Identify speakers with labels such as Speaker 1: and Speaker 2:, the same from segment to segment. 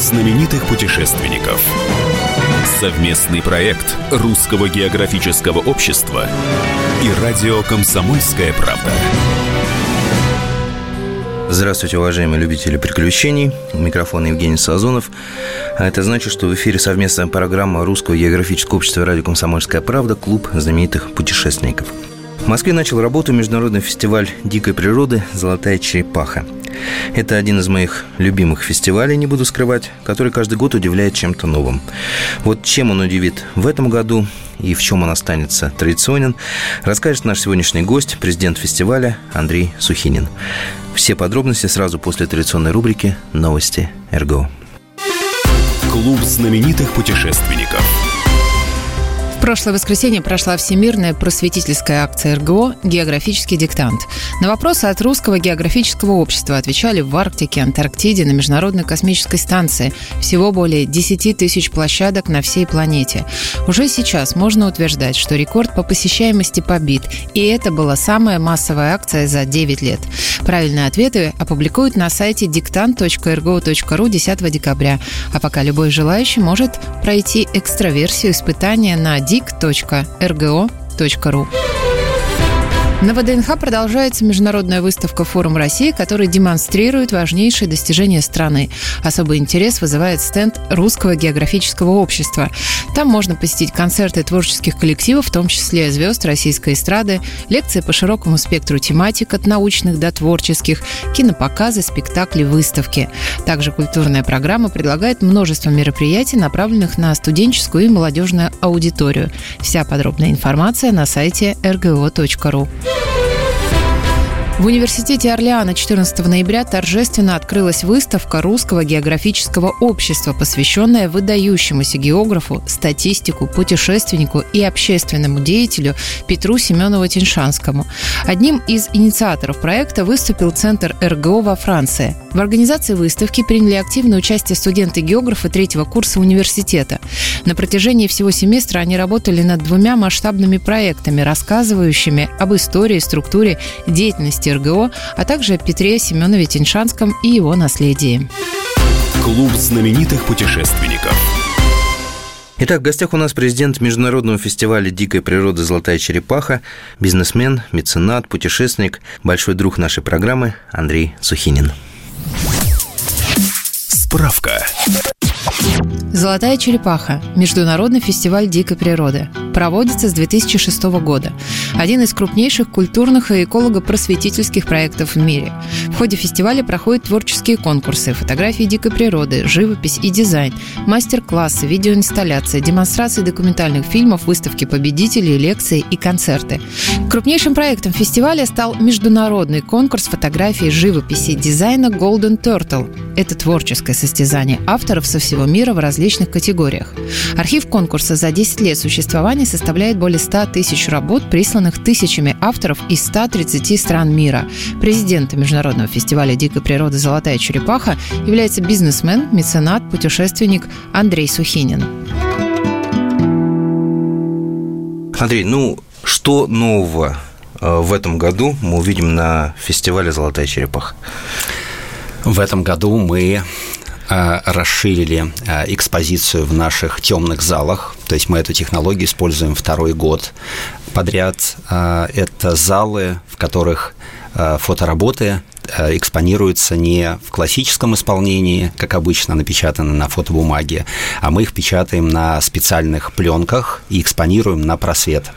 Speaker 1: знаменитых путешественников. Совместный проект Русского географического общества и радио «Комсомольская правда».
Speaker 2: Здравствуйте, уважаемые любители приключений. Микрофон Евгений Сазонов. А это значит, что в эфире совместная программа Русского географического общества и радио «Комсомольская правда» «Клуб знаменитых путешественников». В Москве начал работу международный фестиваль дикой природы «Золотая черепаха». Это один из моих любимых фестивалей, не буду скрывать, который каждый год удивляет чем-то новым. Вот чем он удивит в этом году и в чем он останется традиционен, расскажет наш сегодняшний гость, президент фестиваля Андрей Сухинин. Все подробности сразу после традиционной рубрики «Новости РГО».
Speaker 1: Клуб знаменитых путешественников –
Speaker 3: прошлое воскресенье прошла всемирная просветительская акция РГО «Географический диктант». На вопросы от Русского географического общества отвечали в Арктике, Антарктиде, на Международной космической станции. Всего более 10 тысяч площадок на всей планете. Уже сейчас можно утверждать, что рекорд по посещаемости побит. И это была самая массовая акция за 9 лет. Правильные ответы опубликуют на сайте диктант.рго.ру 10 декабря. А пока любой желающий может пройти экстраверсию испытания на dic.rgo.ru. На ВДНХ продолжается международная выставка «Форум России», которая демонстрирует важнейшие достижения страны. Особый интерес вызывает стенд Русского географического общества. Там можно посетить концерты творческих коллективов, в том числе звезд российской эстрады, лекции по широкому спектру тематик от научных до творческих, кинопоказы, спектакли, выставки. Также культурная программа предлагает множество мероприятий, направленных на студенческую и молодежную аудиторию. Вся подробная информация на сайте rgo.ru. Woo! В университете Орлеана 14 ноября торжественно открылась выставка Русского географического общества, посвященная выдающемуся географу, статистику, путешественнику и общественному деятелю Петру Семенову-Тиншанскому. Одним из инициаторов проекта выступил Центр РГО во Франции. В организации выставки приняли активное участие студенты-географы третьего курса университета. На протяжении всего семестра они работали над двумя масштабными проектами, рассказывающими об истории, структуре, деятельности РГО, а также Петре Семенове Тиньшанском и его наследии.
Speaker 1: Клуб знаменитых путешественников.
Speaker 2: Итак, в гостях у нас президент Международного фестиваля дикой природы «Золотая черепаха», бизнесмен, меценат, путешественник, большой друг нашей программы Андрей Сухинин.
Speaker 1: Справка.
Speaker 3: «Золотая черепаха» – международный фестиваль дикой природы. Проводится с 2006 года. Один из крупнейших культурных и эколого-просветительских проектов в мире. В ходе фестиваля проходят творческие конкурсы, фотографии дикой природы, живопись и дизайн, мастер-классы, видеоинсталляции, демонстрации документальных фильмов, выставки победителей, лекции и концерты. Крупнейшим проектом фестиваля стал международный конкурс фотографии, живописи и дизайна Golden Turtle. Это творческое состязание авторов со всего мира в различных категориях. Архив конкурса за 10 лет существования составляет более 100 тысяч работ, присланных тысячами авторов из 130 стран мира. Президентом Международного фестиваля дикой природы «Золотая черепаха» является бизнесмен, меценат, путешественник Андрей Сухинин.
Speaker 2: Андрей, ну что нового э, в этом году мы увидим на фестивале «Золотая черепаха»?
Speaker 4: В этом году мы расширили а, экспозицию в наших темных залах. То есть мы эту технологию используем второй год подряд. А, это залы, в которых фотоработы Э, экспонируются не в классическом исполнении, как обычно напечатаны на фотобумаге, а мы их печатаем на специальных пленках и экспонируем на просвет.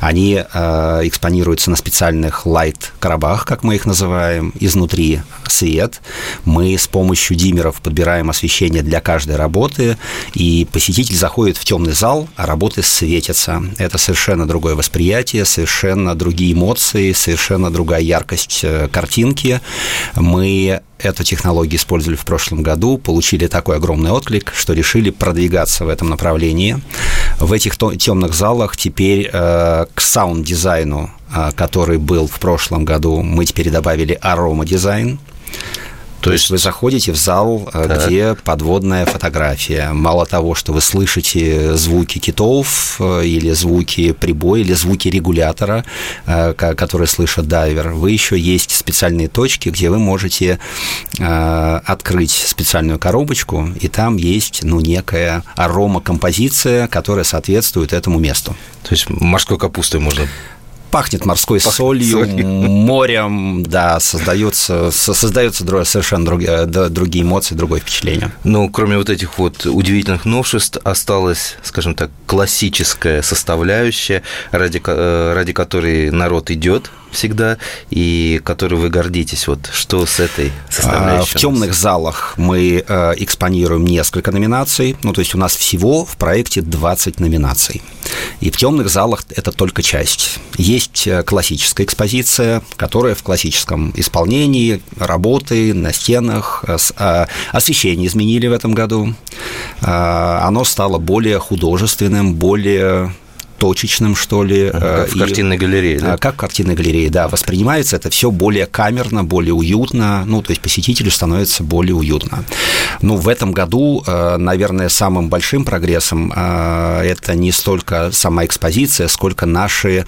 Speaker 4: Они э, экспонируются на специальных лайт-коробах, как мы их называем, изнутри свет. Мы с помощью диммеров подбираем освещение для каждой работы, и посетитель заходит в темный зал, а работы светятся. Это совершенно другое восприятие, совершенно другие эмоции, совершенно другая яркость э, картинки. Мы эту технологию использовали в прошлом году, получили такой огромный отклик, что решили продвигаться в этом направлении. В этих темных залах теперь э, к саунд-дизайну, э, который был в прошлом году, мы теперь добавили арома-дизайн. То, То есть вы заходите в зал, так. где подводная фотография. Мало того, что вы слышите звуки китов или звуки прибоя, или звуки регулятора, которые слышит дайвер, вы еще есть специальные точки, где вы можете открыть специальную коробочку, и там есть ну, некая арома-композиция, которая соответствует этому месту.
Speaker 2: То есть морской капустой можно
Speaker 4: пахнет морской Пахнет солью, солью, морем, да, создается, создается совершенно другие, другие эмоции, другое впечатление.
Speaker 2: Ну, кроме вот этих вот удивительных новшеств, осталась, скажем так, классическая составляющая, ради, э, ради которой народ идет всегда, и которой вы гордитесь. Вот что с этой составляющей?
Speaker 4: В темных залах мы э, экспонируем несколько номинаций. Ну, то есть у нас всего в проекте 20 номинаций. И в темных залах это только часть. Есть э, классическая экспозиция, которая в классическом исполнении, работы на стенах, э, освещение изменили в этом году. Оно стало более художественным, более точечным, что ли.
Speaker 2: Как в и, картинной галерее,
Speaker 4: да? Как в картинной галерее, да. Воспринимается это все более камерно, более уютно, ну, то есть посетителю становится более уютно. Ну, в этом году, э, наверное, самым большим прогрессом э, это не столько сама экспозиция, сколько наши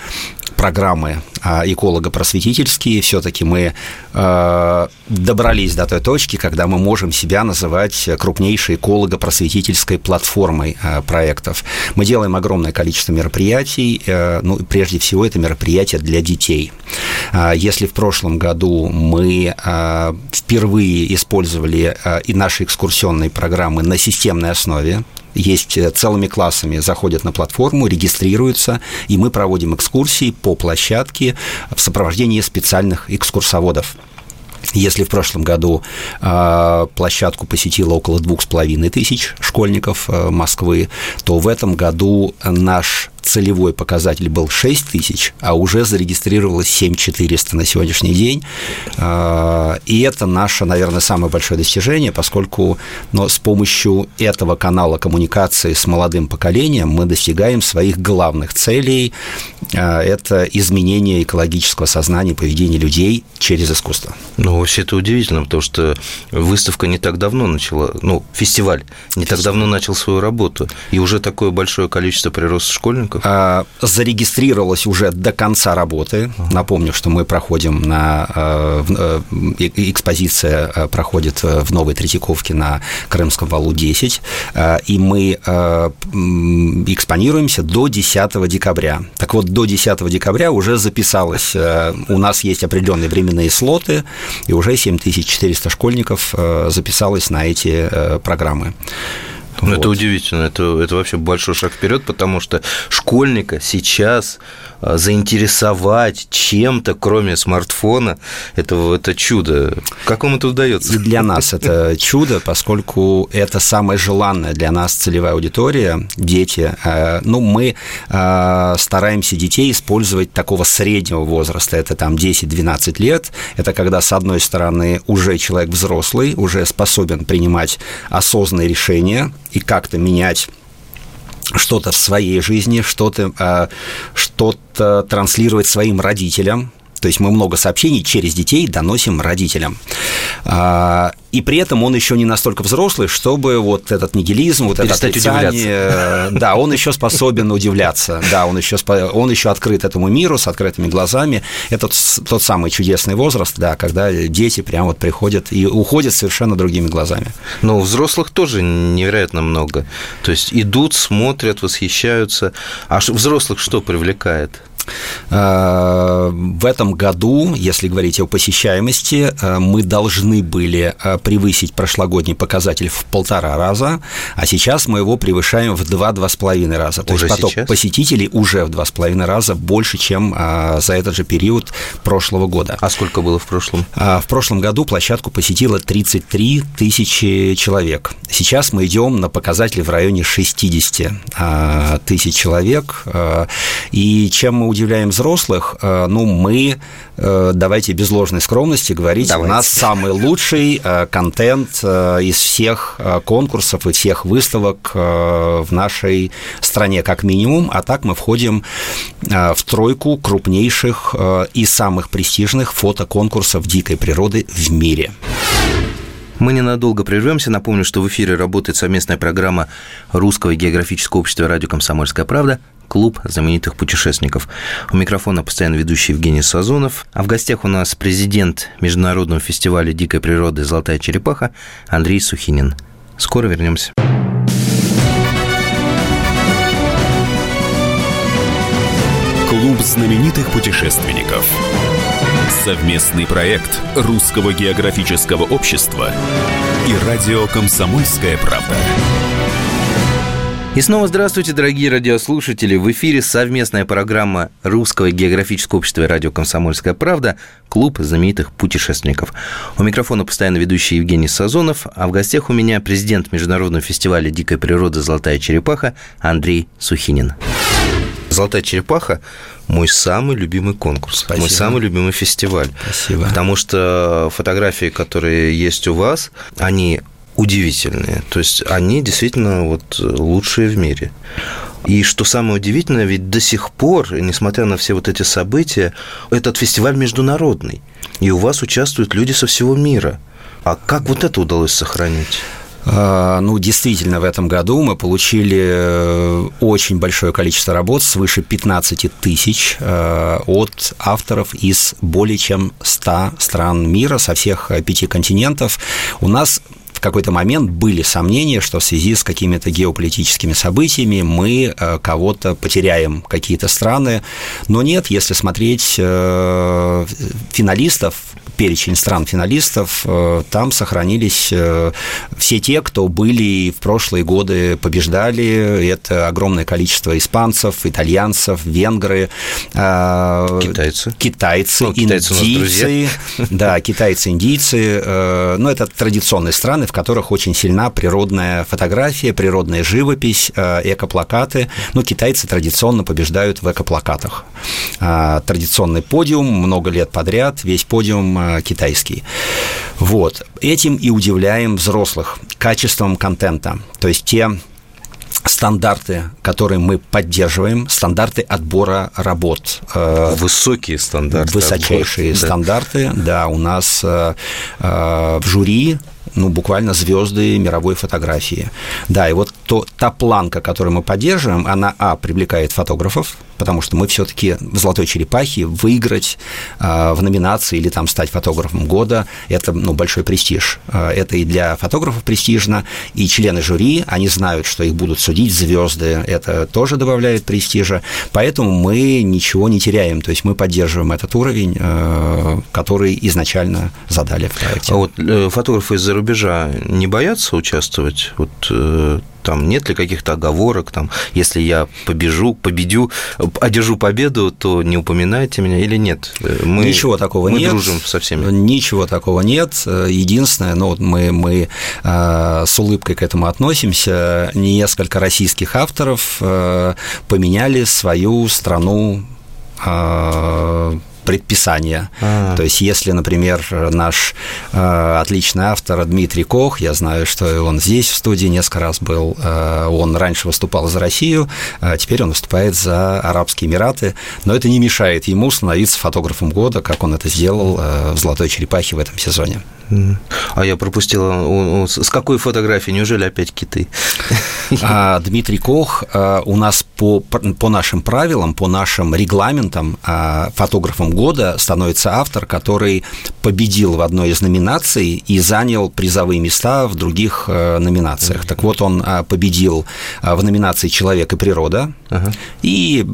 Speaker 4: программы а, эколого-просветительские, все-таки мы э, добрались до той точки, когда мы можем себя называть крупнейшей эколого-просветительской платформой э, проектов. Мы делаем огромное количество мероприятий, э, ну, прежде всего, это мероприятия для детей. А, если в прошлом году мы впервые использовали и наши экскурсионные программы на системной основе, есть э, целыми классами, заходят на платформу, регистрируются, и мы проводим экскурсии по площадке в сопровождении специальных экскурсоводов. Если в прошлом году э, площадку посетило около двух с половиной тысяч школьников э, Москвы, то в этом году наш целевой показатель был 6 тысяч, а уже зарегистрировалось 7 400 на сегодняшний день. А, и это наше, наверное, самое большое достижение, поскольку но с помощью этого канала коммуникации с молодым поколением мы достигаем своих главных целей. А, это изменение экологического сознания и поведения людей через искусство.
Speaker 2: Ну, вообще это удивительно, потому что выставка не так давно начала, ну, фестиваль не так давно начал свою работу, и уже такое большое количество прироста школьников сотрудников?
Speaker 4: А, зарегистрировалось уже до конца работы. Напомню, что мы проходим на... Э, э, экспозиция э, проходит в Новой Третьяковке на Крымском валу 10, и мы экспонируемся до 10 декабря. Так вот, до 10 декабря уже записалось, у нас есть определенные временные слоты, и уже 7400 школьников записалось на эти программы.
Speaker 2: Ну, вот. это удивительно, это, это вообще большой шаг вперед, потому что школьника сейчас заинтересовать чем-то, кроме смартфона, это, это чудо. Как вам это удается?
Speaker 4: И для нас это чудо, поскольку это самая желанная для нас целевая аудитория, дети. А, ну, мы а, стараемся детей использовать такого среднего возраста, это там 10-12 лет. Это когда, с одной стороны, уже человек взрослый, уже способен принимать осознанные решения и как-то менять что-то в своей жизни, что-то а, что транслировать своим родителям, то есть мы много сообщений через детей доносим родителям. А, и при этом он еще не настолько взрослый, чтобы вот этот нигилизм, вот это отрицание, да, он еще способен удивляться, да, он еще, он еще открыт этому миру с открытыми глазами. Это тот самый чудесный возраст, да, когда дети прям вот приходят и уходят совершенно другими глазами.
Speaker 2: Но у взрослых тоже невероятно много. То есть идут, смотрят, восхищаются. А взрослых что привлекает?
Speaker 4: Э, в этом году, если говорить о посещаемости, э, мы должны были э, превысить прошлогодний показатель в полтора раза, а сейчас мы его превышаем в два-два с половиной раза. То уже есть поток сейчас? посетителей уже в два с половиной раза больше, чем за этот же период прошлого года.
Speaker 2: А сколько было в прошлом?
Speaker 4: В прошлом году площадку посетило 33 тысячи человек. Сейчас мы идем на показатель в районе 60 тысяч человек. И чем мы удивляем взрослых, э, ну, мы, э, давайте без ложной скромности говорить, давайте. у нас самый лучший э, контент из всех конкурсов и всех выставок в нашей стране, как минимум, а так мы входим в тройку крупнейших и самых престижных фотоконкурсов дикой природы в мире.
Speaker 2: Мы ненадолго прервемся. Напомню, что в эфире работает совместная программа Русского географического общества «Радио Комсомольская правда» клуб знаменитых путешественников. У микрофона постоянно ведущий Евгений Сазонов. А в гостях у нас президент Международного фестиваля дикой природы «Золотая черепаха» Андрей Сухинин. Скоро вернемся.
Speaker 1: Клуб знаменитых путешественников. Совместный проект Русского географического общества и радио «Комсомольская правда».
Speaker 2: И снова здравствуйте, дорогие радиослушатели. В эфире совместная программа Русского географического общества и радио «Комсомольская правда» «Клуб знаменитых путешественников». У микрофона постоянно ведущий Евгений Сазонов, а в гостях у меня президент Международного фестиваля дикой природы «Золотая черепаха» Андрей Сухинин. «Золотая черепаха» – мой самый любимый конкурс, Спасибо. мой самый любимый фестиваль.
Speaker 4: Спасибо.
Speaker 2: Потому что фотографии, которые есть у вас, они удивительные. То есть они действительно вот лучшие в мире. И что самое удивительное, ведь до сих пор, несмотря на все вот эти события, этот фестиваль международный. И у вас участвуют люди со всего мира. А как вот это удалось сохранить?
Speaker 4: А, ну, действительно, в этом году мы получили э, очень большое количество работ, свыше 15 тысяч э, от авторов из более чем 100 стран мира, со всех э, пяти континентов. У нас какой-то момент были сомнения, что в связи с какими-то геополитическими событиями мы кого-то потеряем, какие-то страны. Но нет, если смотреть финалистов, перечень стран-финалистов, э, там сохранились все те, кто были в прошлые годы побеждали. Это огромное количество испанцев, итальянцев, венгры,
Speaker 2: китайцы,
Speaker 4: китайцы, ну, индийцы, да, китайцы, индийцы. Ну, это традиционные страны, в которых очень сильна природная фотография, природная живопись, э, экоплакаты. Ну, китайцы традиционно побеждают в экоплакатах. Э, традиционный подиум много лет подряд, весь подиум э, китайский. Вот. Этим и удивляем взрослых качеством контента. То есть те стандарты, которые мы поддерживаем, стандарты отбора работ.
Speaker 2: Высокие стандарты.
Speaker 4: Высочайшие отбора, стандарты, да. да, у нас в жюри ну, буквально звезды мировой фотографии. Да, и вот то, та планка, которую мы поддерживаем, она, а, привлекает фотографов, потому что мы все-таки в «Золотой черепахе» выиграть э, в номинации или там стать фотографом года – это ну, большой престиж. Э, это и для фотографов престижно, и члены жюри, они знают, что их будут судить звезды, это тоже добавляет престижа, поэтому мы ничего не теряем, то есть мы поддерживаем этот уровень, э, который изначально задали в проекте.
Speaker 2: А вот фотографы из-за рубежа не боятся участвовать? Вот там нет ли каких-то оговорок, там, если я побежу, победю, одержу победу, то не упоминайте меня или нет?
Speaker 4: Мы, Ничего такого
Speaker 2: мы
Speaker 4: нет.
Speaker 2: Мы дружим со всеми.
Speaker 4: Ничего такого нет. Единственное, ну, мы, мы э, с улыбкой к этому относимся, несколько российских авторов э, поменяли свою страну э, предписания. А-а-а. То есть, если, например, наш э, отличный автор Дмитрий Кох, я знаю, что он здесь в студии несколько раз был, э, он раньше выступал за Россию, а теперь он выступает за Арабские Эмираты, но это не мешает ему становиться фотографом года, как он это сделал э, в «Золотой черепахе» в этом сезоне.
Speaker 2: А я пропустила. С какой фотографии? Неужели опять киты?
Speaker 4: А, Дмитрий Кох а, у нас по, по нашим правилам, по нашим регламентам а, фотографом года становится автор, который победил в одной из номинаций и занял призовые места в других номинациях. Так вот, он победил в номинации «Человек и природа» и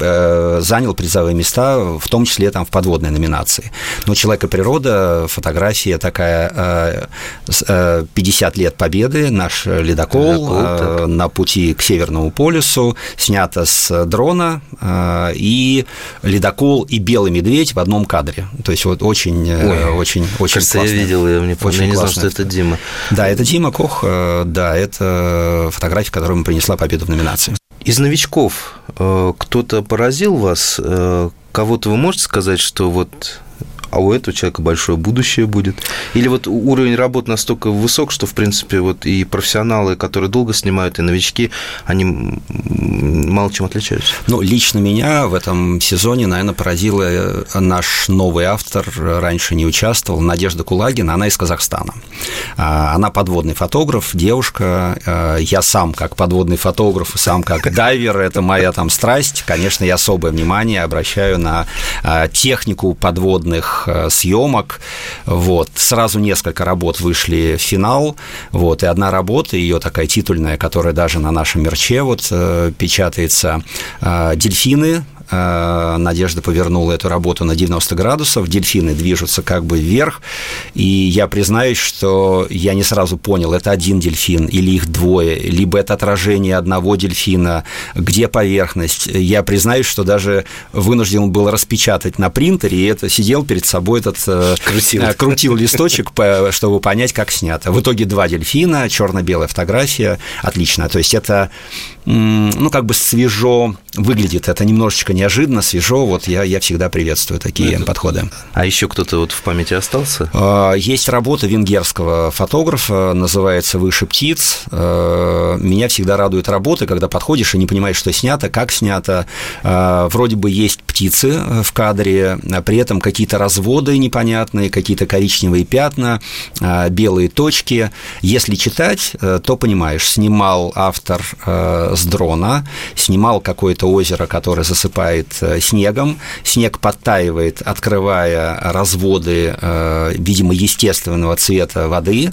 Speaker 4: занял призовые места, в том числе там в подводной номинации. Но «Человек и природа» фотография такая 50 лет победы, наш ледокол, ледокол на пути к Северному полюсу, снято с дрона, и ледокол и белый медведь в одном кадре. То есть вот очень, Ой, очень, очень
Speaker 2: кажется, классно. я видел, я, мне очень я не знал, что это Дима.
Speaker 4: Да, это Дима Кох, да, это фотография, которая ему принесла победу в номинации.
Speaker 2: Из новичков кто-то поразил вас? Кого-то вы можете сказать, что вот а у этого человека большое будущее будет. Или вот уровень работы настолько высок, что, в принципе, вот и профессионалы, которые долго снимают, и новички, они мало чем отличаются.
Speaker 4: Ну, лично меня в этом сезоне, наверное, поразила э, наш новый автор, раньше не участвовал, Надежда Кулагина, она из Казахстана. А, она подводный фотограф, девушка, э, я сам как подводный фотограф, сам как дайвер, это моя там страсть, конечно, я особое внимание обращаю на э, технику подводных съемок, вот, сразу несколько работ вышли в финал, вот, и одна работа, ее такая титульная, которая даже на нашем мерче вот печатается, дельфины, Э, Надежда повернула эту работу на 90 градусов, дельфины движутся как бы вверх, и я признаюсь, что я не сразу понял, это один дельфин или их двое, либо это отражение одного дельфина, где поверхность. Я признаюсь, что даже вынужден был распечатать на принтере, и это сидел перед собой этот э, крутил, э, крутил листочек, чтобы понять, как снято. В итоге два дельфина, черно-белая фотография, отлично. То есть это ну, как бы свежо выглядит, это немножечко неожиданно, свежо, вот я, я всегда приветствую такие это... подходы.
Speaker 2: А еще кто-то вот в памяти остался?
Speaker 4: А, есть работа венгерского фотографа, называется «Выше птиц». А, меня всегда радуют работы, когда подходишь и не понимаешь, что снято, как снято. А, вроде бы есть птицы в кадре, при этом какие-то разводы непонятные, какие-то коричневые пятна, белые точки. Если читать, то понимаешь, снимал автор с дрона, снимал какое-то озеро, которое засыпает э, снегом, снег подтаивает, открывая разводы, э, видимо, естественного цвета воды,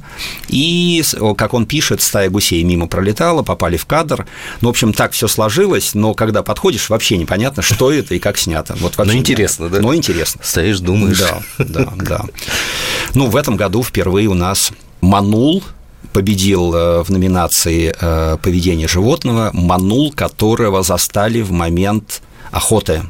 Speaker 4: и, как он пишет, стая гусей мимо пролетала, попали в кадр, ну, в общем, так все сложилось, но когда подходишь, вообще непонятно, что это и как снято.
Speaker 2: Вот вообще ну, интересно, да?
Speaker 4: Ну, интересно.
Speaker 2: Стоишь, думаешь.
Speaker 4: Да, да, да. Ну, в этом году впервые у нас манул – победил э, в номинации э, «Поведение животного» манул, которого застали в момент охоты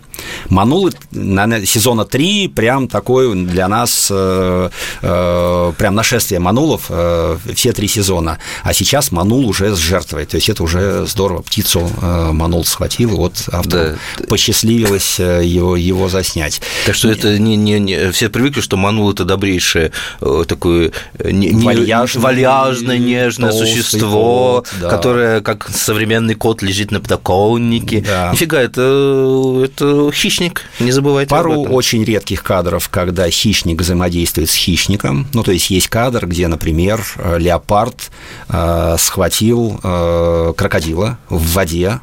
Speaker 4: Манул наверное, сезона 3 прям такой для нас э, э, прям нашествие манулов э, все три сезона. А сейчас манул уже с жертвой. То есть это уже здорово. Птицу э, манул схватил, вот автору да. посчастливилось э, его, его заснять.
Speaker 2: Так что это не, не, не все привыкли, что манул это добрейшее э, такое не,
Speaker 4: вальяжное,
Speaker 2: вальяжное нежное существо, кот, да. которое как современный кот лежит на подоконнике. Да. Нифига, это, это хищник, не забывайте
Speaker 4: Пару очень редких кадров, когда хищник взаимодействует с хищником. Ну, то есть есть кадр, где, например, леопард э, схватил э, крокодила в воде,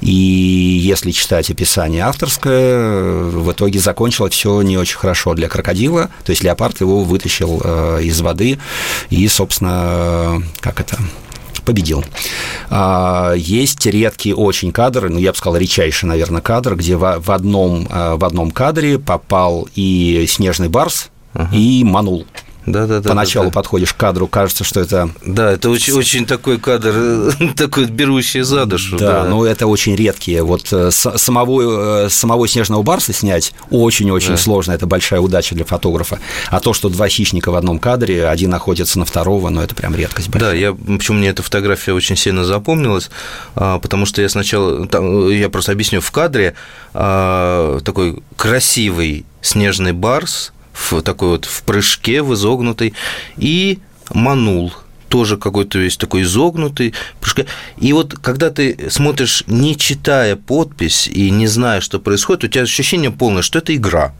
Speaker 4: и если читать описание авторское, в итоге закончилось все не очень хорошо для крокодила. То есть леопард его вытащил э, из воды и, собственно, как это победил. А, есть редкие очень кадры, ну, я бы сказал, редчайший, наверное, кадр, где в одном, а, в одном кадре попал и снежный барс, и манул. Да, да, да. Поначалу да, да. подходишь к кадру, кажется, что это...
Speaker 2: Да, это очень, очень такой кадр, такой берущий за душу.
Speaker 4: Да, да. но это очень редкие. Вот э, самого, э, самого снежного барса снять очень-очень да. сложно, это большая удача для фотографа. А то, что два хищника в одном кадре, один находится на второго, ну, это прям редкость
Speaker 2: большая. Да, я, почему мне эта фотография очень сильно запомнилась, а, потому что я сначала, там, я просто объясню, в кадре а, такой красивый снежный барс – в такой вот в прыжке, в изогнутый, и манул – тоже какой-то весь такой изогнутый. И вот когда ты смотришь, не читая подпись и не зная, что происходит, у тебя ощущение полное, что это игра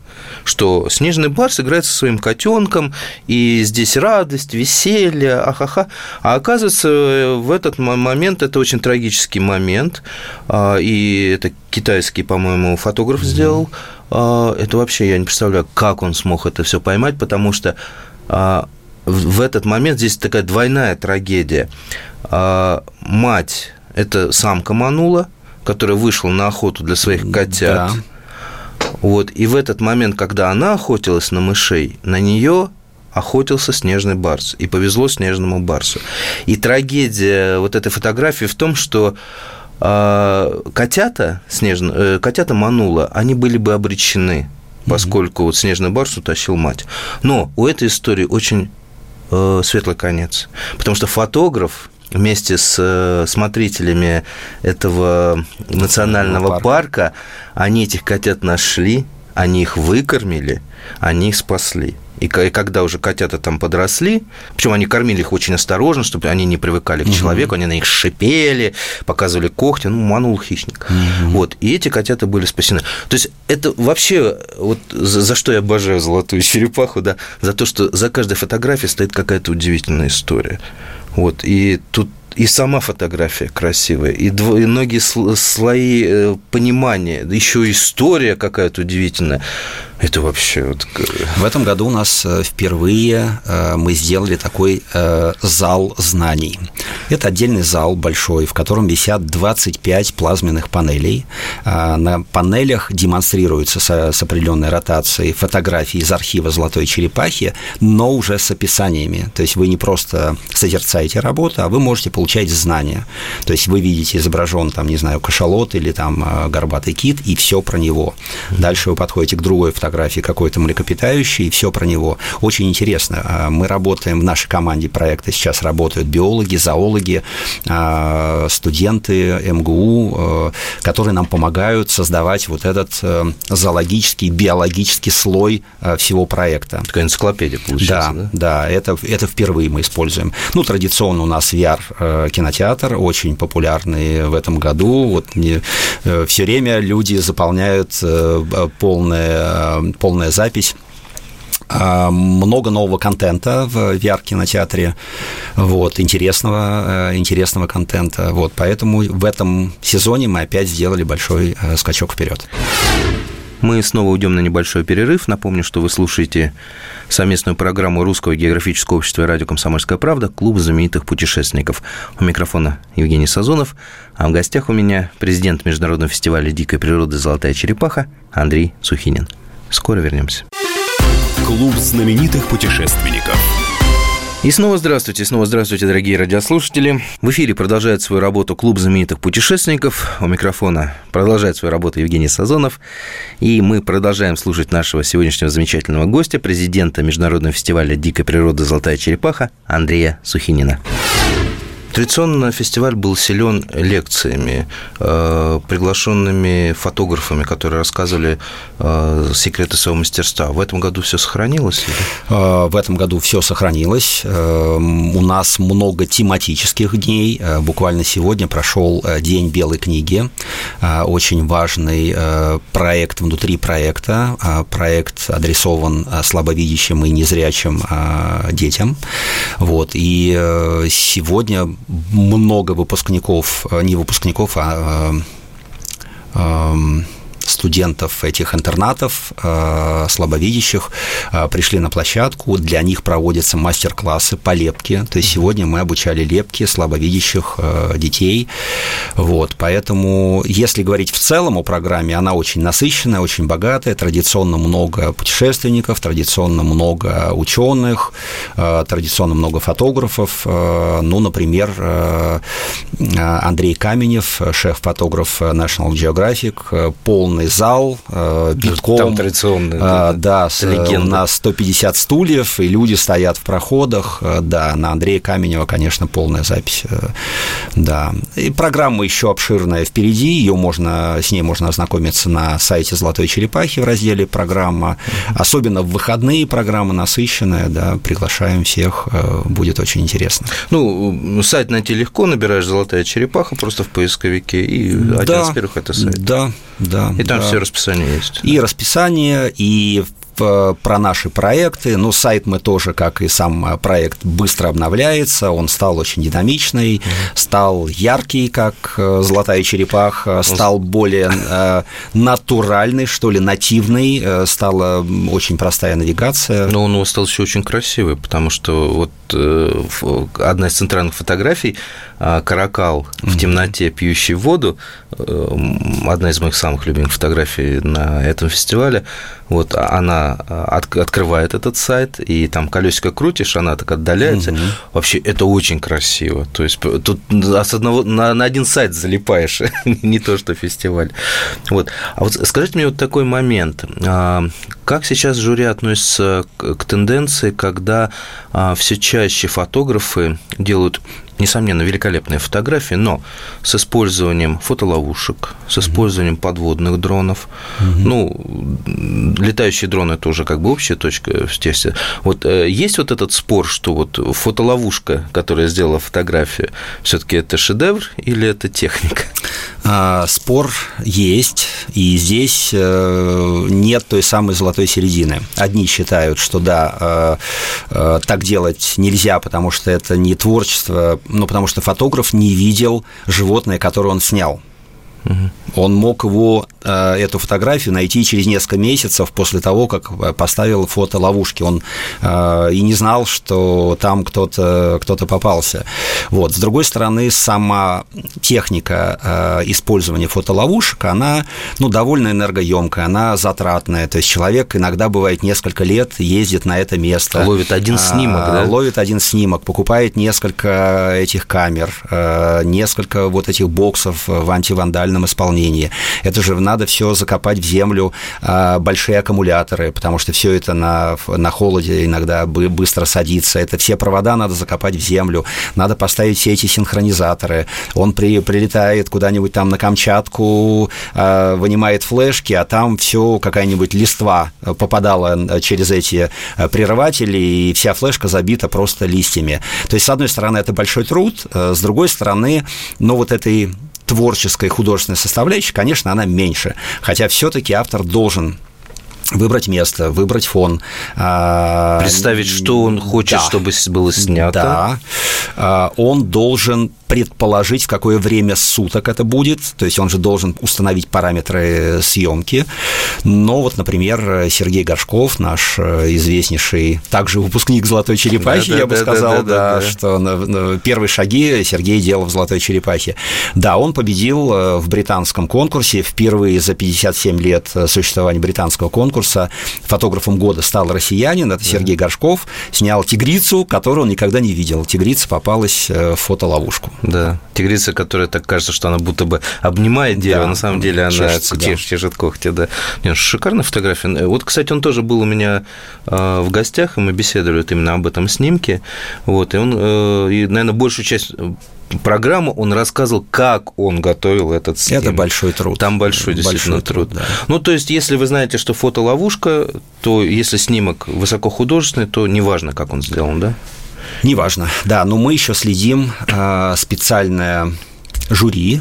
Speaker 2: что снежный барс играет со своим котенком, и здесь радость, веселье, ахаха. А оказывается, в этот момент это очень трагический момент, а, и это китайский, по-моему, фотограф сделал. А, это вообще я не представляю, как он смог это все поймать, потому что а, в этот момент здесь такая двойная трагедия. Мать – это самка Манула, которая вышла на охоту для своих котят. Да вот, и в этот момент, когда она охотилась на мышей, на нее охотился снежный барс, и повезло снежному барсу. И трагедия вот этой фотографии в том, что котята, снежно, э, котята Манула, они были бы обречены, поскольку вот снежный барс утащил мать. Но у этой истории очень э, светлый конец, потому что фотограф вместе с э, смотрителями этого национального парка. парка, они этих котят нашли, они их выкормили, они их спасли. И когда уже котята там подросли, причем они кормили их очень осторожно, чтобы они не привыкали к человеку, угу. они на них шипели, показывали когти, ну, манул хищник. Угу. Вот, и эти котята были спасены. То есть это вообще, вот за, за что я обожаю золотую черепаху, да, за то, что за каждой фотографией стоит какая-то удивительная история. Вот, и тут и сама фотография красивая, и, дво, и многие слои э, понимания, еще история какая-то удивительная. Это вообще...
Speaker 4: В этом году у нас э, впервые э, мы сделали такой э, зал знаний. Это отдельный зал большой, в котором висят 25 плазменных панелей. На панелях демонстрируются с определенной ротацией фотографии из архива «Золотой черепахи», но уже с описаниями. То есть вы не просто созерцаете работу, а вы можете получать знания. То есть вы видите изображен, там, не знаю, кашалот или там горбатый кит, и все про него. Дальше вы подходите к другой фотографии фотографии какой-то млекопитающий, и все про него. Очень интересно. А, мы работаем в нашей команде проекта, сейчас работают биологи, зоологи, а, студенты МГУ, а, которые нам помогают создавать вот этот э, зоологический, биологический слой всего проекта.
Speaker 2: Такая энциклопедия получается,
Speaker 4: да? Да, да это, это впервые мы используем. Ну, традиционно у нас VR-кинотеатр, э, очень популярный в этом году. Вот не, э, все время люди заполняют полное полная запись а, много нового контента в VR-кинотеатре, вот, интересного, э, интересного контента, вот, поэтому в этом сезоне мы опять сделали большой э, скачок вперед.
Speaker 2: Мы снова уйдем на небольшой перерыв. Напомню, что вы слушаете совместную программу Русского географического общества и радио «Комсомольская правда» «Клуб знаменитых путешественников». У микрофона Евгений Сазонов, а в гостях у меня президент Международного фестиваля дикой природы «Золотая черепаха» Андрей Сухинин. Скоро вернемся.
Speaker 1: Клуб знаменитых путешественников.
Speaker 2: И снова здравствуйте, снова здравствуйте, дорогие радиослушатели. В эфире продолжает свою работу Клуб знаменитых путешественников. У микрофона продолжает свою работу Евгений Сазонов. И мы продолжаем слушать нашего сегодняшнего замечательного гостя, президента Международного фестиваля дикой природы «Золотая черепаха» Андрея Сухинина. Традиционно фестиваль был силен лекциями, э, приглашенными фотографами, которые рассказывали э, секреты своего мастерства. В этом году все сохранилось?
Speaker 4: Э, в этом году все сохранилось. У нас много тематических дней. Буквально сегодня прошел День Белой книги. Очень важный проект внутри проекта. Проект адресован слабовидящим и незрячим детям. Вот. И сегодня много выпускников, э, не выпускников, а э, эм, студентов этих интернатов, э, слабовидящих, э, пришли на площадку, для них проводятся мастер-классы по лепке, то есть сегодня мы обучали лепке слабовидящих э, детей, вот, поэтому, если говорить в целом о программе, она очень насыщенная, очень богатая, традиционно много путешественников, традиционно много ученых, традиционно много фотографов, ну, например, Андрей Каменев, шеф-фотограф National Geographic, полный полный зал, э, битком.
Speaker 2: Там традиционный.
Speaker 4: Э, да, с, у нас 150 стульев, и люди стоят в проходах. Э, да, на Андрея Каменева, конечно, полная запись. Да. И программа еще обширная впереди, ее можно, с ней можно ознакомиться на сайте Золотой Черепахи в разделе «Программа». Особенно в выходные программа насыщенная, да, приглашаем всех, будет очень интересно.
Speaker 2: Ну, сайт найти легко, набираешь «Золотая черепаха» просто в поисковике, и да, один из первых это сайт.
Speaker 4: Да, да.
Speaker 2: И там
Speaker 4: да.
Speaker 2: все расписание есть.
Speaker 4: И расписание, и про наши проекты. Ну, сайт мы тоже, как и сам э, проект, быстро обновляется. Он стал очень динамичный, стал яркий, как э, золотая черепаха, стал более э, натуральный, что ли, нативный. Стала очень простая навигация.
Speaker 2: Но он стал еще очень красивый, потому что вот одна из центральных фотографий каракал в темноте, пьющий воду, одна из моих самых любимых фотографий на этом фестивале. Вот она от, открывает этот сайт, и там колесико крутишь, она так отдаляется. Угу. Вообще это очень красиво. То есть тут с одного, на, на один сайт залипаешь, не то что фестиваль. Вот. А вот скажите мне вот такой момент. А, как сейчас жюри относится к тенденции, когда а, все чаще фотографы делают несомненно, великолепные фотографии, но с использованием фотоловушек, с использованием подводных дронов. Угу. Ну, летающие дроны – это уже как бы общая точка в тесте. Вот э, есть вот этот спор, что вот фотоловушка, которая сделала фотографию, все таки это шедевр или это техника?
Speaker 4: А, спор есть, и здесь э, нет той самой золотой середины. Одни считают, что да, э, так делать нельзя, потому что это не творчество ну, потому что фотограф не видел животное, которое он снял. Он мог его, э, эту фотографию найти через несколько месяцев после того, как поставил фото ловушки. Он э, и не знал, что там кто-то кто попался. Вот. С другой стороны, сама техника э, использования фотоловушек, она ну, довольно энергоемкая, она затратная. То есть человек иногда бывает несколько лет ездит на это место.
Speaker 2: Ловит один снимок, да?
Speaker 4: Ловит один снимок, покупает несколько этих камер, несколько вот этих боксов в антивандальном правильном исполнении. Это же надо все закопать в землю, а, большие аккумуляторы, потому что все это на, на холоде иногда быстро садится. Это все провода надо закопать в землю, надо поставить все эти синхронизаторы. Он при, прилетает куда-нибудь там на Камчатку, а, вынимает флешки, а там все какая-нибудь листва попадала через эти а, прерыватели, и вся флешка забита просто листьями. То есть, с одной стороны, это большой труд, с другой стороны, ну, вот этой творческая и художественная составляющая, конечно, она меньше. Хотя все-таки автор должен выбрать место, выбрать фон.
Speaker 2: А, Представить, что он хочет, да. чтобы было снято.
Speaker 4: Да. А, он должен предположить, в какое время суток это будет, то есть он же должен установить параметры съемки. Но вот, например, Сергей Горшков, наш э, известнейший, также выпускник «Золотой черепахи», да, я да, бы да, сказал, да, да, да, что первые шаги Сергей делал в «Золотой черепахе». Да, он победил э, в британском конкурсе, впервые за 57 лет существования британского конкурса фотографом года стал россиянин, это Сергей Горшков, снял тигрицу, которую он никогда не видел. Тигрица попалась э, в фотоловушку.
Speaker 2: Да, тигрица, которая так кажется, что она будто бы обнимает дерево, да, на самом деле она чешется, чеш, да. чешет когти, да. Нет, шикарная фотография. Вот, кстати, он тоже был у меня э, в гостях, и мы беседовали вот именно об этом снимке, вот, и он, э, и, наверное, большую часть программу он рассказывал, как он готовил этот снимок.
Speaker 4: Это большой труд.
Speaker 2: Там большой, действительно, большой труд. труд да. Ну, то есть, если вы знаете, что фотоловушка, то если снимок высокохудожественный, то неважно, как он сделан, да?
Speaker 4: Неважно, да, но мы еще следим а, специальное жюри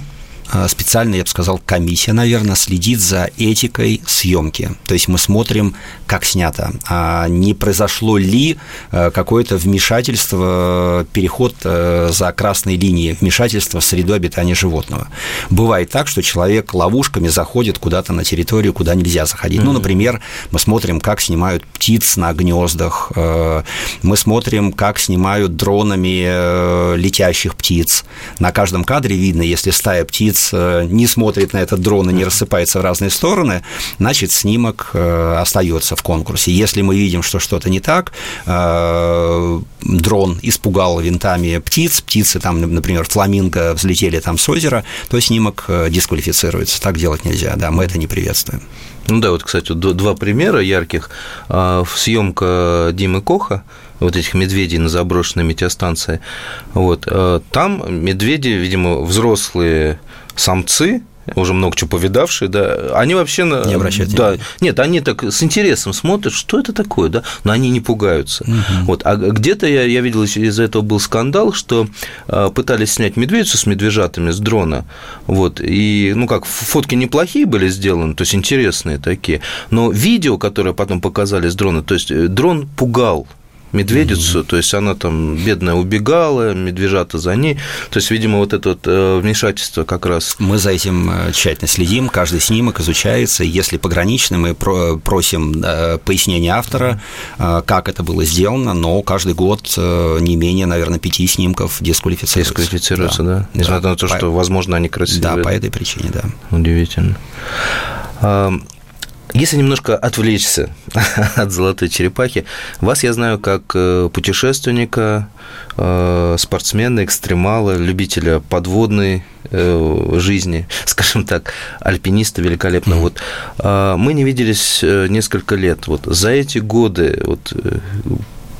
Speaker 4: специально, я бы сказал, комиссия, наверное, следит за этикой съемки. То есть мы смотрим, как снято, а не произошло ли а, какое-то вмешательство, переход а, за красной линией, вмешательство в среду обитания животного. Бывает так, что человек ловушками заходит куда-то на территорию, куда нельзя заходить. Mm-hmm. Ну, например, мы смотрим, как снимают птиц на гнездах, мы смотрим, как снимают дронами летящих птиц. На каждом кадре видно, если стая птиц птиц э, не смотрит на этот дрон и не рассыпается в разные стороны, значит, снимок э, остается в конкурсе. Если мы видим, что что-то не так, э, дрон испугал винтами птиц, птицы там, например, фламинго взлетели там с озера, то снимок дисквалифицируется. Так делать нельзя, да, мы это не приветствуем.
Speaker 2: Ну да, вот, кстати, два примера ярких. А, съемка Димы Коха, вот этих медведей на заброшенной метеостанции. Вот. Там медведи, видимо, взрослые самцы, уже много чего повидавшие, да, они вообще...
Speaker 4: Не обращают
Speaker 2: да, внимания. Нет, они так с интересом смотрят, что это такое, да, но они не пугаются. Угу. Вот, а где-то я, я видел, из-за этого был скандал, что а, пытались снять медведицу с медвежатами с дрона, вот, и, ну как, фотки неплохие были сделаны, то есть интересные такие, но видео, которое потом показали с дрона, то есть э, дрон пугал медведицу, mm-hmm. то есть она там бедная убегала, медвежата за ней, то есть, видимо, вот это вот э, вмешательство как раз.
Speaker 4: Мы за этим э, тщательно следим, каждый снимок изучается, если пограничный, мы просим э, пояснения автора, как это было сделано, но каждый год не менее, наверное, пяти снимков дисквалифицируются.
Speaker 2: Дисквалифицируются, да, да. несмотря да. на то, что, по... возможно, они красивые.
Speaker 4: Да, по этой причине, да.
Speaker 2: Удивительно. Если немножко отвлечься от золотой черепахи, вас я знаю как э, путешественника, э, спортсмена, экстремала, любителя подводной э, жизни, скажем так, альпиниста великолепно. Вот мы не виделись несколько лет. Вот за эти годы вот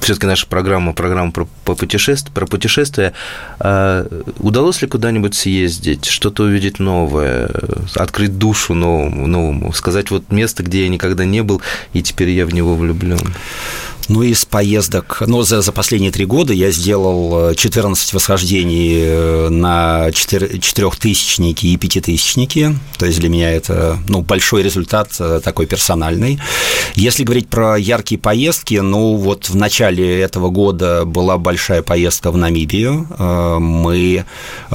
Speaker 2: все-таки наша программа, программа про, по путешествия, про путешествия. А удалось ли куда-нибудь съездить, что-то увидеть новое, открыть душу новому, новому, сказать вот место, где я никогда не был, и теперь я в него влюблен?
Speaker 4: Ну, из поездок, ну, за, за последние три года я сделал 14 э, восхождений э, на четырехтысячники и пятитысячники, то есть для меня это, ну, большой результат э, такой персональный. Если говорить про яркие поездки, ну, вот в начале этого года была большая поездка в Намибию, мы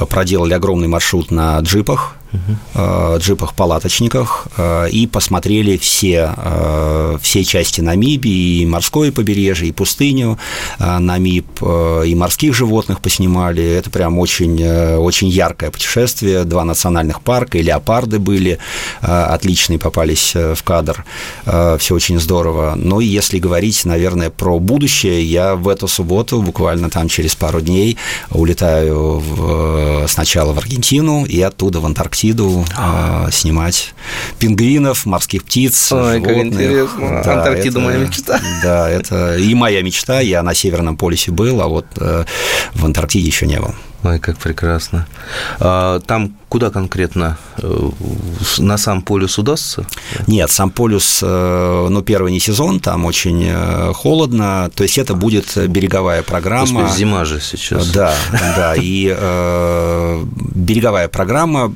Speaker 4: проделали огромный маршрут на джипах, угу. джипах-палаточниках э, и посмотрели все, э, все части Намибии, и морское побережье, и пустыню Намиб, и морских животных поснимали. Это прям очень, очень яркое путешествие. Два национальных парка, и леопарды были отличные, попались в кадр. Все очень здорово. Ну и если говорить, наверное, про будущее, я в эту субботу, буквально там через пару дней, улетаю в, сначала в Аргентину и оттуда в Антарктиду Антарктиду а, снимать пингвинов, морских птиц,
Speaker 2: Ой,
Speaker 4: животных.
Speaker 2: как интересно. Да, Антарктида
Speaker 4: это,
Speaker 2: моя мечта.
Speaker 4: Да, это и моя мечта. Я на Северном полюсе был, а вот э, в Антарктиде еще не был.
Speaker 2: Ой, как прекрасно. А, там куда конкретно? Э, на сам полюс удастся?
Speaker 4: Нет, сам полюс, э, ну, первый не сезон, там очень э, холодно, то есть это будет береговая программа.
Speaker 2: Господи, зима же сейчас.
Speaker 4: Да, да, и э, береговая программа,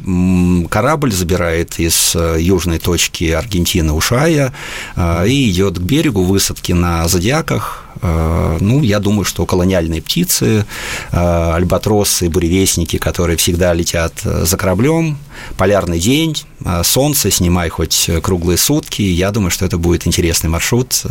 Speaker 4: корабль забирает из южной точки Аргентины Ушая э, и идет к берегу высадки на зодиаках, ну, я думаю, что колониальные птицы, альбатросы, буревестники, которые всегда летят за кораблем, полярный день, солнце, снимай хоть круглые сутки, я думаю, что это будет интересный маршрут.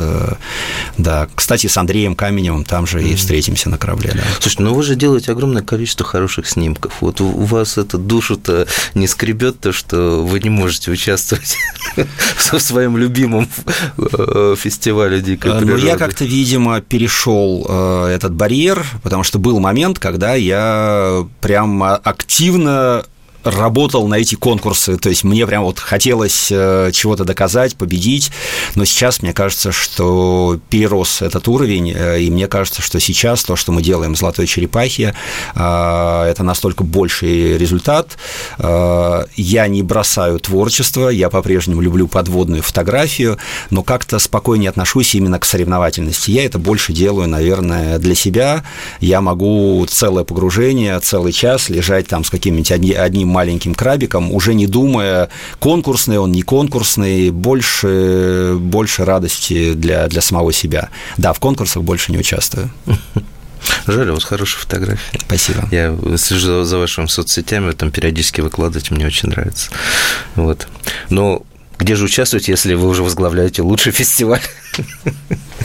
Speaker 4: Да, кстати, с Андреем Каменевым там же и встретимся на корабле. Да.
Speaker 2: Слушайте, ну вы же делаете огромное количество хороших снимков. Вот у вас это душу-то не скребет то, что вы не можете участвовать в своем любимом фестивале дикой природы.
Speaker 4: Ну, я как-то, видимо, перешел э, этот барьер, потому что был момент, когда я прям активно работал на эти конкурсы, то есть мне прям вот хотелось э, чего-то доказать, победить, но сейчас мне кажется, что перерос этот уровень, э, и мне кажется, что сейчас то, что мы делаем в «Золотой черепахе», э, это настолько больший результат. Я не бросаю творчество, я по-прежнему люблю подводную фотографию, но как-то спокойнее отношусь именно к соревновательности. Я это больше делаю, наверное, для себя. Я могу целое погружение, целый час лежать там с каким-нибудь одним маленьким крабиком, уже не думая, конкурсный он, не конкурсный, больше, больше радости для, для самого себя. Да, в конкурсах больше не участвую.
Speaker 2: Жаль, у вас хорошая фотография.
Speaker 4: Спасибо.
Speaker 2: Я слежу за вашими соцсетями, там периодически выкладываете, мне очень нравится. Вот. Но где же участвовать, если вы уже возглавляете лучший фестиваль?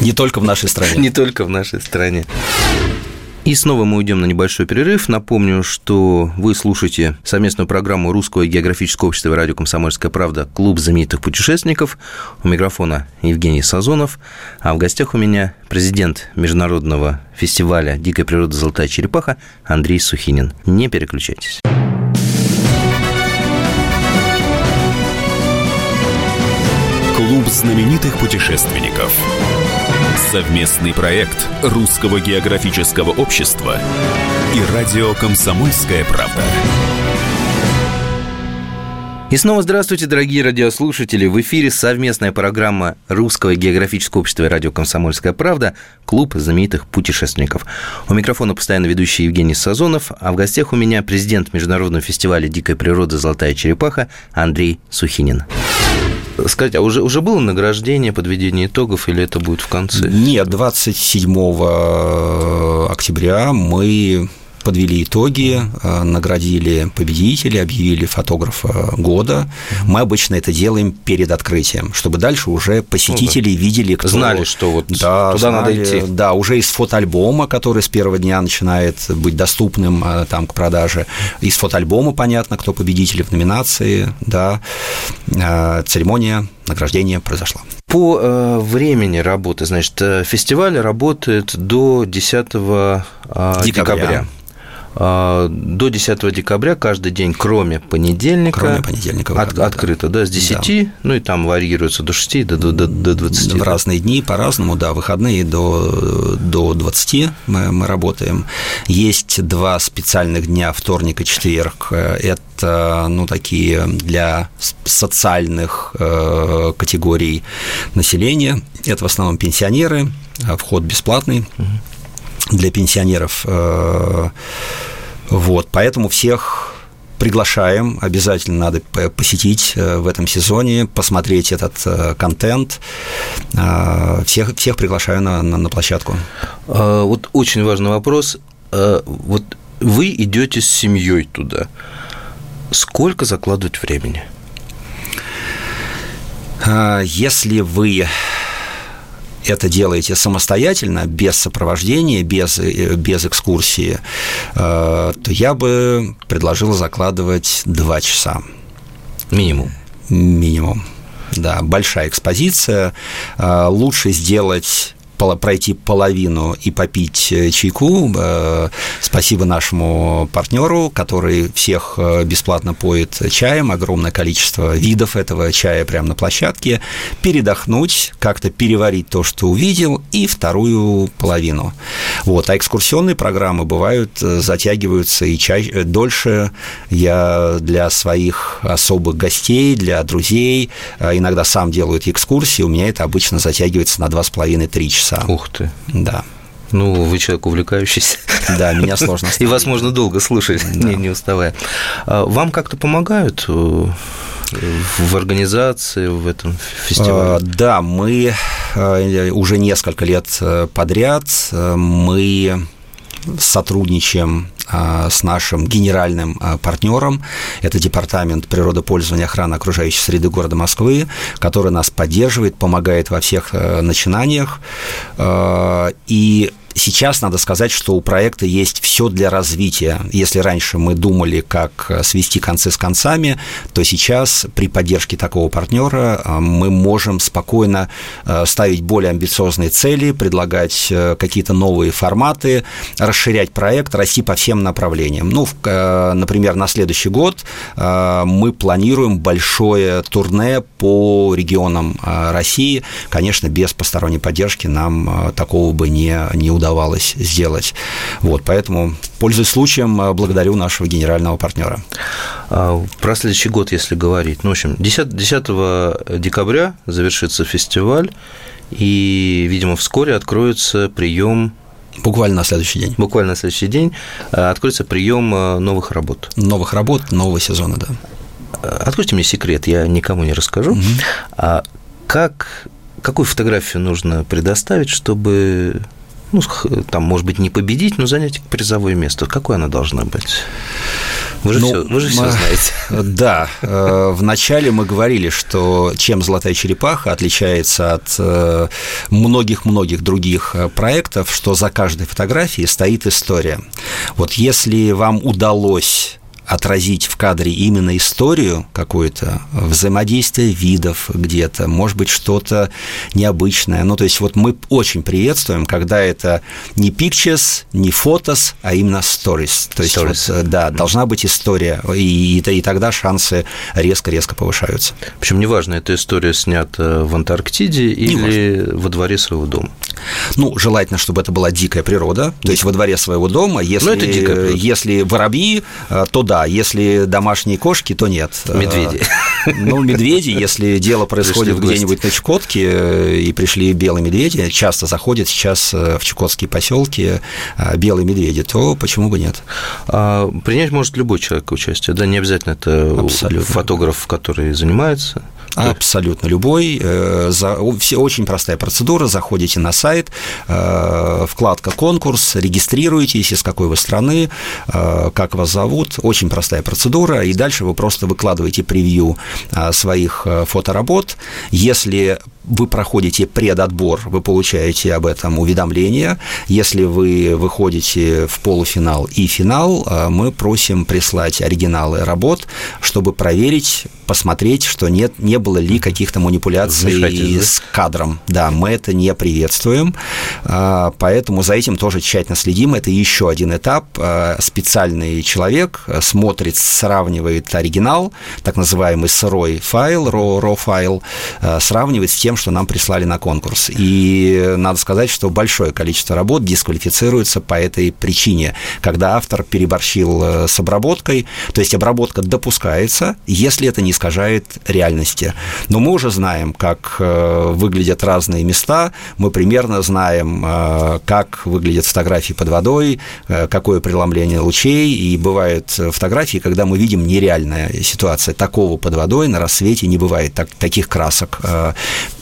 Speaker 4: Не только в нашей стране.
Speaker 2: Не только в нашей стране. И снова мы уйдем на небольшой перерыв. Напомню, что вы слушаете совместную программу Русского географического общества и радио «Комсомольская правда» «Клуб знаменитых путешественников». У микрофона Евгений Сазонов. А в гостях у меня президент Международного фестиваля «Дикая природа. Золотая черепаха» Андрей Сухинин. Не переключайтесь.
Speaker 1: Клуб знаменитых путешественников. Совместный проект Русского географического общества и радио «Комсомольская правда».
Speaker 2: И снова здравствуйте, дорогие радиослушатели. В эфире совместная программа Русского географического общества и радио «Комсомольская правда» «Клуб знаменитых путешественников». У микрофона постоянно ведущий Евгений Сазонов, а в гостях у меня президент Международного фестиваля «Дикая природа. Золотая черепаха» Андрей Сухинин. Скажите, а уже, уже было награждение, подведение итогов, или это будет в конце?
Speaker 4: Нет, 27 октября мы подвели итоги, э, наградили победителей, объявили фотографа года. Мы обычно это делаем перед открытием, чтобы дальше уже посетители ну, да. видели, кто...
Speaker 2: Знали, что вот да, туда знали, надо идти.
Speaker 4: Да, уже из фотоальбома, который с первого дня начинает быть доступным э, там к продаже. Из фотоальбома понятно, кто победители в номинации, да. Э, церемония награждения произошла.
Speaker 2: По э, времени работы, значит, фестиваль работает до 10 э, декабря. декабря. А, до 10 декабря каждый день, кроме понедельника,
Speaker 4: кроме понедельника
Speaker 2: от, открыто, да, с 10, да. ну и там варьируется до 6, до, до, до 20.
Speaker 4: В разные дни по-разному, да, выходные до, до 20 мы, мы работаем. Есть два специальных дня, вторник и четверг. Это, ну, такие для социальных э, категорий населения. Это в основном пенсионеры, вход бесплатный для пенсионеров. Э, вот, поэтому всех приглашаем, обязательно надо посетить э, в этом сезоне, посмотреть этот э, контент. Всех, всех приглашаю на, на, на площадку.
Speaker 2: А, вот очень важный вопрос. Вот вы идете с семьей туда. Сколько закладывать времени?
Speaker 4: Если вы это делаете самостоятельно, без сопровождения, без, э, без экскурсии, э, то я бы предложил закладывать два часа.
Speaker 2: Минимум.
Speaker 4: Минимум. Да, большая экспозиция. Э, лучше сделать пройти половину и попить э, чайку. Э, спасибо нашему партнеру, который всех э, бесплатно поет чаем, огромное количество видов этого чая прямо на площадке, передохнуть, как-то переварить то, что увидел, и вторую половину. Вот. А экскурсионные программы бывают, затягиваются и чаще, дольше. Я для своих особых гостей, для друзей иногда сам делаю экскурсии, у меня это обычно затягивается на 2,5-3 часа часа.
Speaker 2: Ух ты.
Speaker 4: Да.
Speaker 2: Ну, вы человек увлекающийся.
Speaker 4: Да, меня сложно
Speaker 2: И вас можно долго слушать, да. не, не уставая. А вам как-то помогают э, в организации, в этом фестивале? А,
Speaker 4: да, мы э, уже несколько лет э, подряд мы сотрудничаем а, с нашим генеральным а, партнером. Это Департамент природопользования и охраны окружающей среды города Москвы, который нас поддерживает, помогает во всех э, начинаниях. А, и Сейчас надо сказать, что у проекта есть все для развития. Если раньше мы думали, как свести концы с концами, то сейчас при поддержке такого партнера э, мы можем спокойно э, ставить более амбициозные цели, предлагать э, какие-то новые форматы, расширять проект, расти по всем направлениям. Ну, например, на следующий год мы планируем большое турне по регионам России. Конечно, без посторонней поддержки нам такого бы не, не удалось удавалось сделать. Вот, поэтому, пользуясь случаем, э, благодарю нашего генерального партнера.
Speaker 2: А, про следующий год, если говорить. Ну, в общем, 10, 10 декабря завершится фестиваль, и, видимо, вскоре откроется прием
Speaker 4: Буквально на следующий день.
Speaker 2: Буквально на следующий день э, откроется прием э, новых работ.
Speaker 4: Новых работ, нового сезона, да.
Speaker 2: Откройте мне секрет, я никому не расскажу. Угу. А как, какую фотографию нужно предоставить, чтобы ну, там, может быть, не победить, но занять призовое место. Какое оно должно быть? Вы же, ну, все, вы же все знаете.
Speaker 4: Да. Э, вначале мы говорили, что чем «Золотая черепаха» отличается от э, многих-многих других э, проектов, что за каждой фотографией стоит история. Вот если вам удалось отразить в кадре именно историю какую-то, взаимодействие видов где-то, может быть, что-то необычное. Ну, то есть вот мы очень приветствуем, когда это не pictures, не фотос, а именно stories. То есть, stories. Вот, да, должна быть история, и, и, и тогда шансы резко-резко повышаются.
Speaker 2: Причем неважно, эта история снята в Антарктиде или важно. во дворе своего дома.
Speaker 4: Ну, желательно, чтобы это была дикая природа, то есть во дворе своего дома. Если, ну, это дикая если воробьи, э, то да, если домашние кошки, то нет.
Speaker 2: Медведи.
Speaker 4: Ну, медведи, если дело происходит где-нибудь на Чукотке, э, и пришли белые медведи, часто заходят сейчас э, в чукотские поселки белые медведи, то почему бы нет?
Speaker 2: А, принять может любой человек участие, да, не обязательно это Абсолютно. фотограф, который занимается.
Speaker 4: Абсолютно любой. Э, все очень простая процедура. Заходите на сайт, э, вкладка «Конкурс», регистрируетесь, из какой вы страны, э, как вас зовут. Очень простая процедура. И дальше вы просто выкладываете превью своих фоторабот. Если вы проходите предотбор, вы получаете об этом уведомление. Если вы выходите в полуфинал и финал, э, мы просим прислать оригиналы работ, чтобы проверить, посмотреть, что нет, не было ли каких-то манипуляций с кадром. Да, мы это не приветствуем, э, поэтому за этим тоже тщательно следим. Это еще один этап. Э, специальный человек смотрит, сравнивает оригинал, так называемый сырой файл, raw, raw файл, сравнивает с тем, что нам прислали на конкурс. И надо сказать, что большое количество работ дисквалифицируется по этой причине, когда автор переборщил э, с обработкой, то есть обработка допускается, если это не искажает реальности. Но мы уже знаем, как э, выглядят разные места, мы примерно знаем, э, как выглядят фотографии под водой, какое преломление лучей, и бывают фотографии, когда мы видим нереальная ситуация. Такого под водой на рассвете не бывает, так, таких красок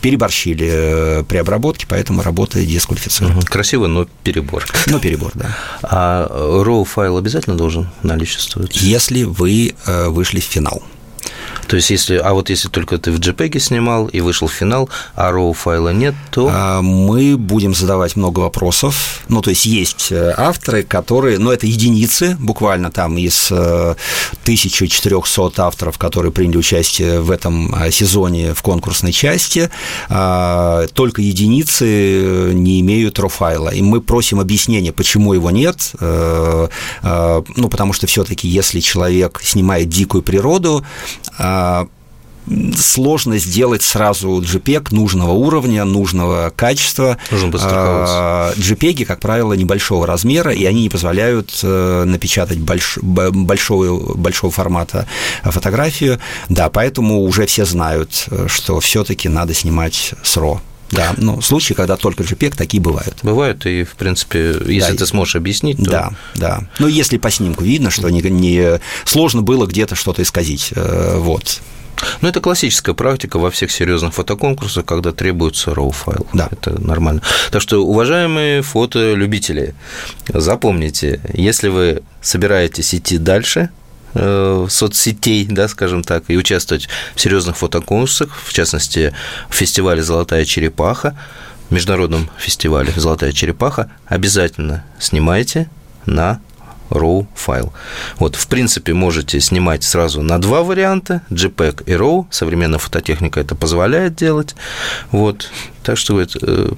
Speaker 4: переборщили э, при обработке, поэтому работа дисквалифицирует.
Speaker 2: Красиво, но перебор.
Speaker 4: Но перебор, да.
Speaker 2: А RAW файл обязательно должен наличествовать?
Speaker 4: Если вы э, вышли в финал.
Speaker 2: То есть, если, а вот если только ты в JPEG снимал и вышел в финал, а RAW файла нет, то... А,
Speaker 4: мы будем задавать много вопросов. Ну, то есть, есть э, авторы, которые, ну, это единицы, буквально там из 1400 э, авторов, которые приняли участие в этом э, сезоне в конкурсной части, а, только единицы не имеют RAW файла. И мы просим объяснения, почему его нет. Ну, потому что все-таки, если человек снимает дикую природу, а, сложно сделать сразу JPEG нужного уровня, нужного качества.
Speaker 2: Нужно подстраховаться.
Speaker 4: JPEG, как правило, небольшого размера, и они не позволяют э, напечатать больш... большого, большого формата фотографию. Да, поэтому уже все знают, что все-таки надо снимать с RAW. Да, ну, случаи, когда только JPEG, такие бывают.
Speaker 2: Бывают, и, в принципе, если да, ты сможешь объяснить, то...
Speaker 4: Да, да. Ну, если по снимку видно, что не, не сложно было где-то что-то исказить, э, вот.
Speaker 2: Ну, это классическая практика во всех серьезных фотоконкурсах, когда требуется RAW файл.
Speaker 4: Да.
Speaker 2: Это нормально. Так что, уважаемые фотолюбители, запомните, если вы собираетесь идти дальше, соцсетей, да, скажем так, и участвовать в серьезных фотоконкурсах, в частности, в фестивале «Золотая черепаха», международном фестивале «Золотая черепаха», обязательно снимайте на RAW файл. Вот, в принципе, можете снимать сразу на два варианта, JPEG и RAW. Современная фототехника это позволяет делать. Вот, так что, э,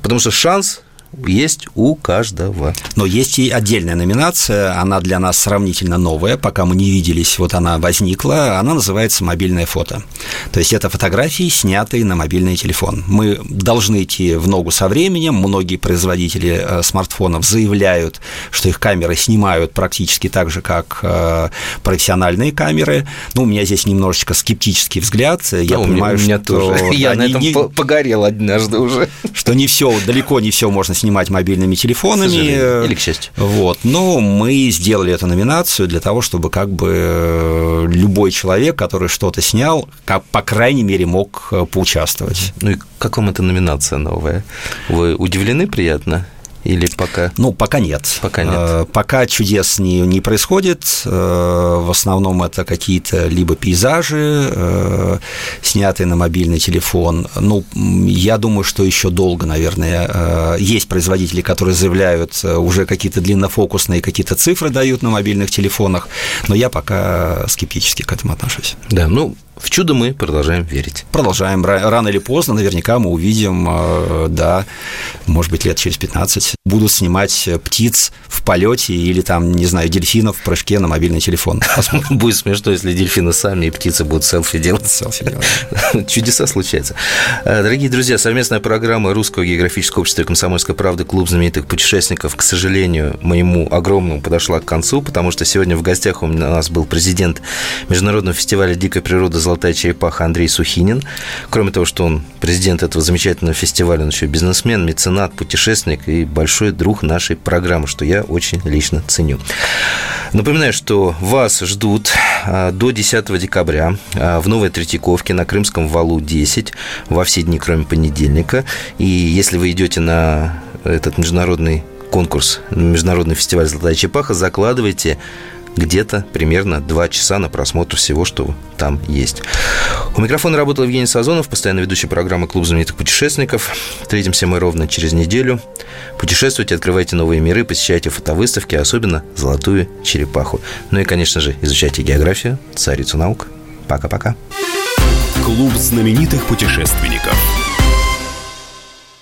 Speaker 2: потому что шанс есть у каждого.
Speaker 4: Но есть и отдельная номинация, она для нас сравнительно новая, пока мы не виделись, вот она возникла, она называется «Мобильное фото». То есть это фотографии, снятые на мобильный телефон. Мы должны идти в ногу со временем, многие производители э, смартфонов заявляют, что их камеры снимают практически так же, как э, профессиональные камеры. Ну, у меня здесь немножечко скептический взгляд, я
Speaker 2: ну,
Speaker 4: понимаю,
Speaker 2: у меня что... Тоже. Я на этом не... погорел однажды уже.
Speaker 4: Что не все, далеко не все можно снимать мобильными телефонами.
Speaker 2: Или к счастью.
Speaker 4: Вот. Но мы сделали эту номинацию для того, чтобы как бы э, любой человек, который что-то снял, как, по крайней мере, мог э, поучаствовать.
Speaker 2: Ну и как вам эта номинация новая? Вы удивлены приятно? Или пока?
Speaker 4: Ну, пока нет.
Speaker 2: Пока нет. Э,
Speaker 4: пока чудес не, не происходит. Э, в основном это какие-то либо пейзажи, э, снятые на мобильный телефон. Ну, я думаю, что еще долго, наверное. Есть производители, которые заявляют, уже какие-то длиннофокусные какие-то цифры дают на мобильных телефонах, но я пока скептически к этому отношусь.
Speaker 2: Да, ну, в чудо мы продолжаем верить.
Speaker 4: Продолжаем. Рано или поздно наверняка мы увидим, э, да, может быть, лет через 15, будут снимать птиц в полете или там, не знаю, дельфинов в прыжке на мобильный телефон.
Speaker 2: Будет смешно, если дельфины сами и птицы будут селфи делать. Селфи делать. Чудеса случаются. Э, дорогие друзья, совместная программа Русского географического общества и комсомольской правды «Клуб знаменитых путешественников», к сожалению, моему огромному подошла к концу, потому что сегодня в гостях у нас был президент Международного фестиваля дикой природы «Золотая черепаха» Андрей Сухинин. Кроме того, что он президент этого замечательного фестиваля, он еще бизнесмен, меценат, путешественник и большой друг нашей программы, что я очень лично ценю. Напоминаю, что вас ждут а, до 10 декабря а, в Новой Третьяковке на Крымском валу 10 во все дни, кроме понедельника. И если вы идете на этот международный конкурс, международный фестиваль «Золотая черепаха», закладывайте где-то примерно 2 часа на просмотр всего, что там есть. У микрофона работал Евгений Сазонов, постоянно ведущий программы «Клуб знаменитых путешественников». Встретимся мы ровно через неделю. Путешествуйте, открывайте новые миры, посещайте фотовыставки, особенно «Золотую черепаху». Ну и, конечно же, изучайте географию, царицу наук. Пока-пока.
Speaker 1: Клуб знаменитых путешественников.